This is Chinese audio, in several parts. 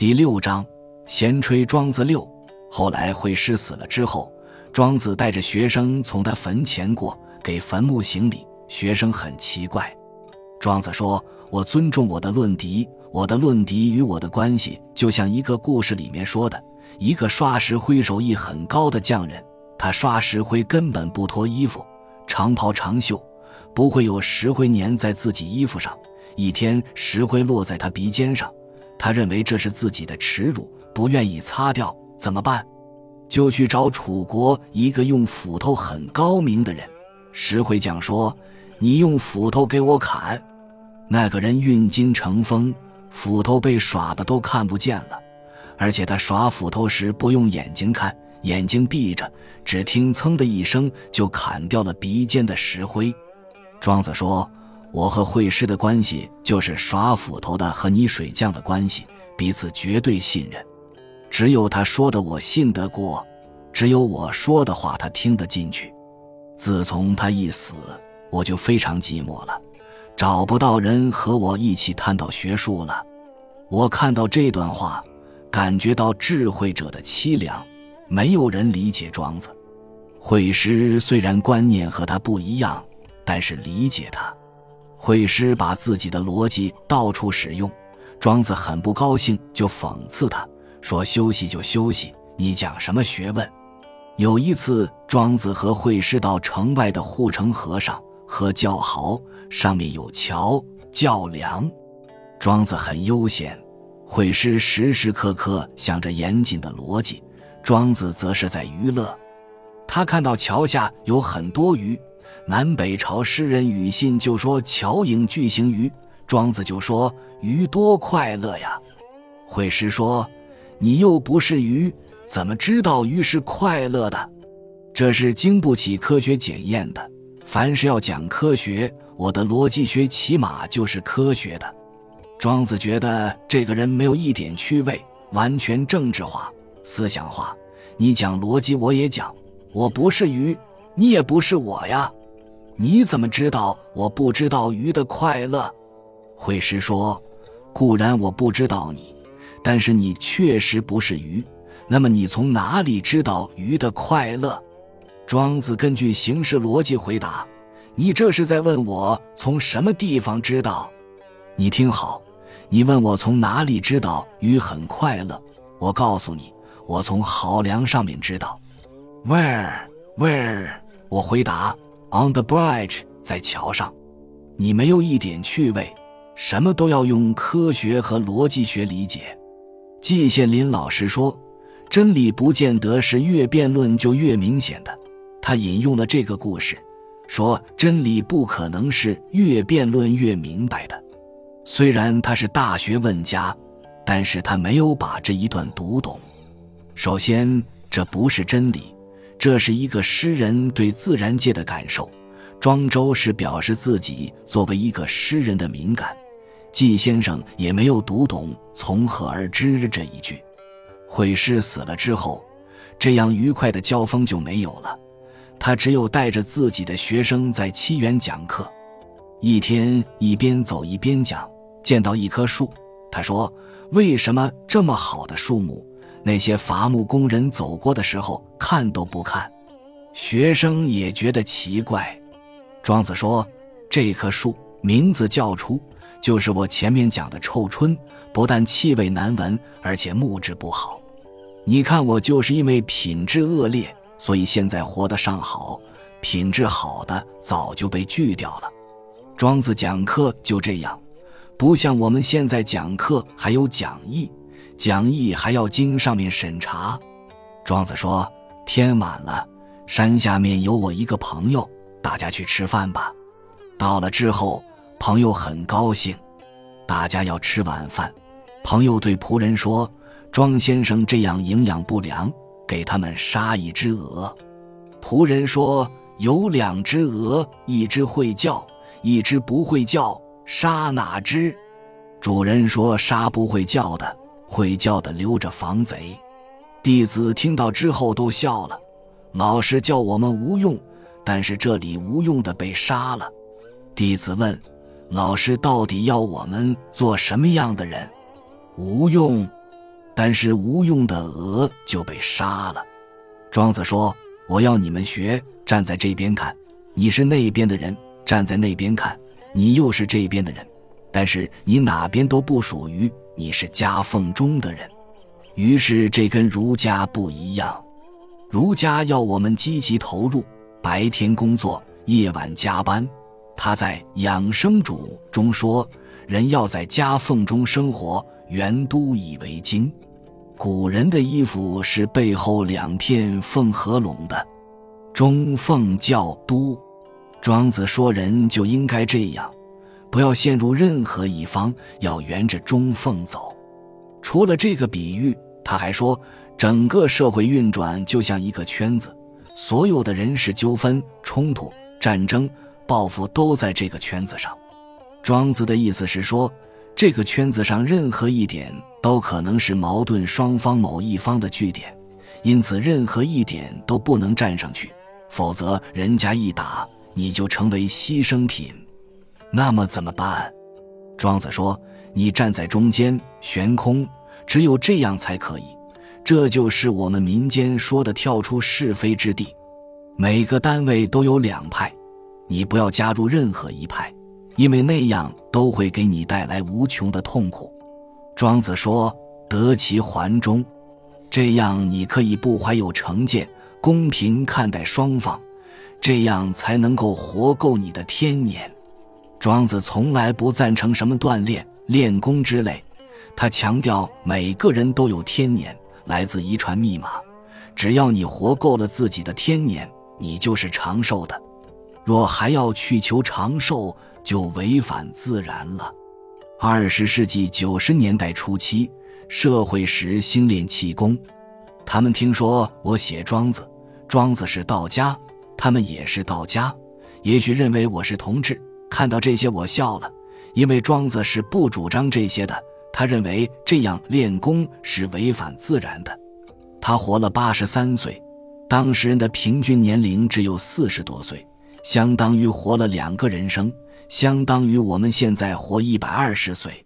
第六章，闲吹庄子六。后来惠师死了之后，庄子带着学生从他坟前过，给坟墓行礼。学生很奇怪。庄子说：“我尊重我的论敌，我的论敌与我的关系，就像一个故事里面说的，一个刷石灰手艺很高的匠人，他刷石灰根本不脱衣服，长袍长袖，不会有石灰粘在自己衣服上。一天，石灰落在他鼻尖上。”他认为这是自己的耻辱，不愿意擦掉，怎么办？就去找楚国一个用斧头很高明的人。石灰匠说：“你用斧头给我砍。”那个人运金成风，斧头被耍的都看不见了，而且他耍斧头时不用眼睛看，眼睛闭着，只听“噌”的一声就砍掉了鼻尖的石灰。庄子说。我和会师的关系就是耍斧头的和泥水匠的关系，彼此绝对信任。只有他说的我信得过，只有我说的话他听得进去。自从他一死，我就非常寂寞了，找不到人和我一起探讨学术了。我看到这段话，感觉到智慧者的凄凉。没有人理解庄子。惠师虽然观念和他不一样，但是理解他。惠师把自己的逻辑到处使用，庄子很不高兴，就讽刺他说：“休息就休息，你讲什么学问？”有一次，庄子和惠师到城外的护城河上喝叫豪，上面有桥叫梁。庄子很悠闲，惠师时时刻刻想着严谨的逻辑，庄子则是在娱乐。他看到桥下有很多鱼。南北朝诗人庾信就说：“巧影巨行鱼。”庄子就说：“鱼多快乐呀。”惠师说：“你又不是鱼，怎么知道鱼是快乐的？这是经不起科学检验的。凡是要讲科学，我的逻辑学起码就是科学的。”庄子觉得这个人没有一点趣味，完全政治化、思想化。你讲逻辑，我也讲。我不是鱼，你也不是我呀。你怎么知道我不知道鱼的快乐？惠师说：“固然我不知道你，但是你确实不是鱼。那么你从哪里知道鱼的快乐？”庄子根据形式逻辑回答：“你这是在问我从什么地方知道？你听好，你问我从哪里知道鱼很快乐？我告诉你，我从好粮上面知道。Where? Where? 我回答。” On the bridge，在桥上，你没有一点趣味，什么都要用科学和逻辑学理解。季羡林老师说：“真理不见得是越辩论就越明显的。”他引用了这个故事，说真理不可能是越辩论越明白的。虽然他是大学问家，但是他没有把这一段读懂。首先，这不是真理。这是一个诗人对自然界的感受，庄周是表示自己作为一个诗人的敏感。季先生也没有读懂“从何而知”这一句。惠施死了之后，这样愉快的交锋就没有了。他只有带着自己的学生在七园讲课，一天一边走一边讲。见到一棵树，他说：“为什么这么好的树木？”那些伐木工人走过的时候看都不看，学生也觉得奇怪。庄子说：“这棵树名字叫出，就是我前面讲的臭椿，不但气味难闻，而且木质不好。你看我就是因为品质恶劣，所以现在活得尚好；品质好的早就被锯掉了。”庄子讲课就这样，不像我们现在讲课还有讲义。讲义还要经上面审查。庄子说：“天晚了，山下面有我一个朋友，大家去吃饭吧。”到了之后，朋友很高兴，大家要吃晚饭。朋友对仆人说：“庄先生这样营养不良，给他们杀一只鹅。”仆人说：“有两只鹅，一只会叫，一只不会叫，杀哪只？”主人说：“杀不会叫的。”会叫的留着防贼，弟子听到之后都笑了。老师叫我们无用，但是这里无用的被杀了。弟子问：老师到底要我们做什么样的人？无用。但是无用的鹅就被杀了。庄子说：“我要你们学，站在这边看，你是那边的人；站在那边看，你又是这边的人。但是你哪边都不属于，你是夹缝中的人。于是这跟儒家不一样，儒家要我们积极投入，白天工作，夜晚加班。他在《养生主》中说，人要在夹缝中生活，圆都以为经。古人的衣服是背后两片缝合拢的，中缝叫都。庄子说人就应该这样，不要陷入任何一方，要沿着中缝走。除了这个比喻，他还说，整个社会运转就像一个圈子，所有的人事纠纷、冲突、战争、报复都在这个圈子上。庄子的意思是说。这个圈子上任何一点都可能是矛盾双方某一方的据点，因此任何一点都不能站上去，否则人家一打你就成为牺牲品。那么怎么办？庄子说：“你站在中间，悬空，只有这样才可以。这就是我们民间说的跳出是非之地。每个单位都有两派，你不要加入任何一派。”因为那样都会给你带来无穷的痛苦。庄子说：“得其环中，这样你可以不怀有成见，公平看待双方，这样才能够活够你的天年。”庄子从来不赞成什么锻炼、练功之类，他强调每个人都有天年，来自遗传密码。只要你活够了自己的天年，你就是长寿的。若还要去求长寿，就违反自然了。二十世纪九十年代初期，社会时兴练气功，他们听说我写庄子，庄子是道家，他们也是道家，也许认为我是同志。看到这些，我笑了，因为庄子是不主张这些的。他认为这样练功是违反自然的。他活了八十三岁，当时人的平均年龄只有四十多岁，相当于活了两个人生。相当于我们现在活一百二十岁，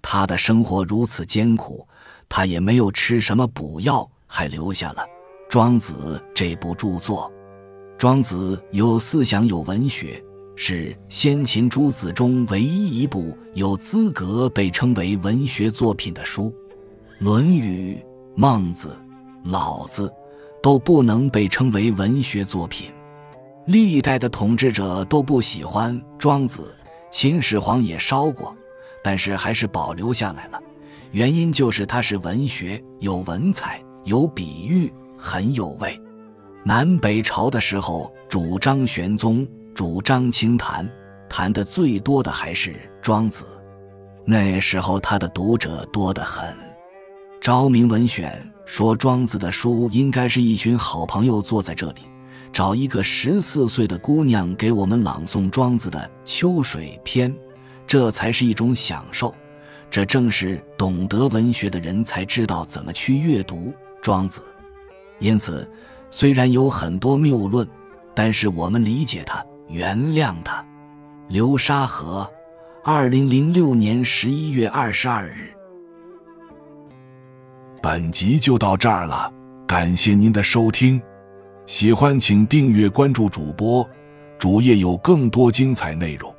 他的生活如此艰苦，他也没有吃什么补药，还留下了《庄子》这部著作。《庄子》有思想，有文学，是先秦诸子中唯一一部有资格被称为文学作品的书，《论语》《孟子》《老子》都不能被称为文学作品。历代的统治者都不喜欢庄子，秦始皇也烧过，但是还是保留下来了。原因就是它是文学，有文采，有比喻，很有味。南北朝的时候，主张玄宗，主张清谈，谈的最多的还是庄子。那时候他的读者多得很。《昭明文选》说，庄子的书应该是一群好朋友坐在这里。找一个十四岁的姑娘给我们朗诵庄子的《秋水篇》，这才是一种享受。这正是懂得文学的人才知道怎么去阅读庄子。因此，虽然有很多谬论，但是我们理解他，原谅他。流沙河，二零零六年十一月二十二日。本集就到这儿了，感谢您的收听。喜欢请订阅关注主播，主页有更多精彩内容。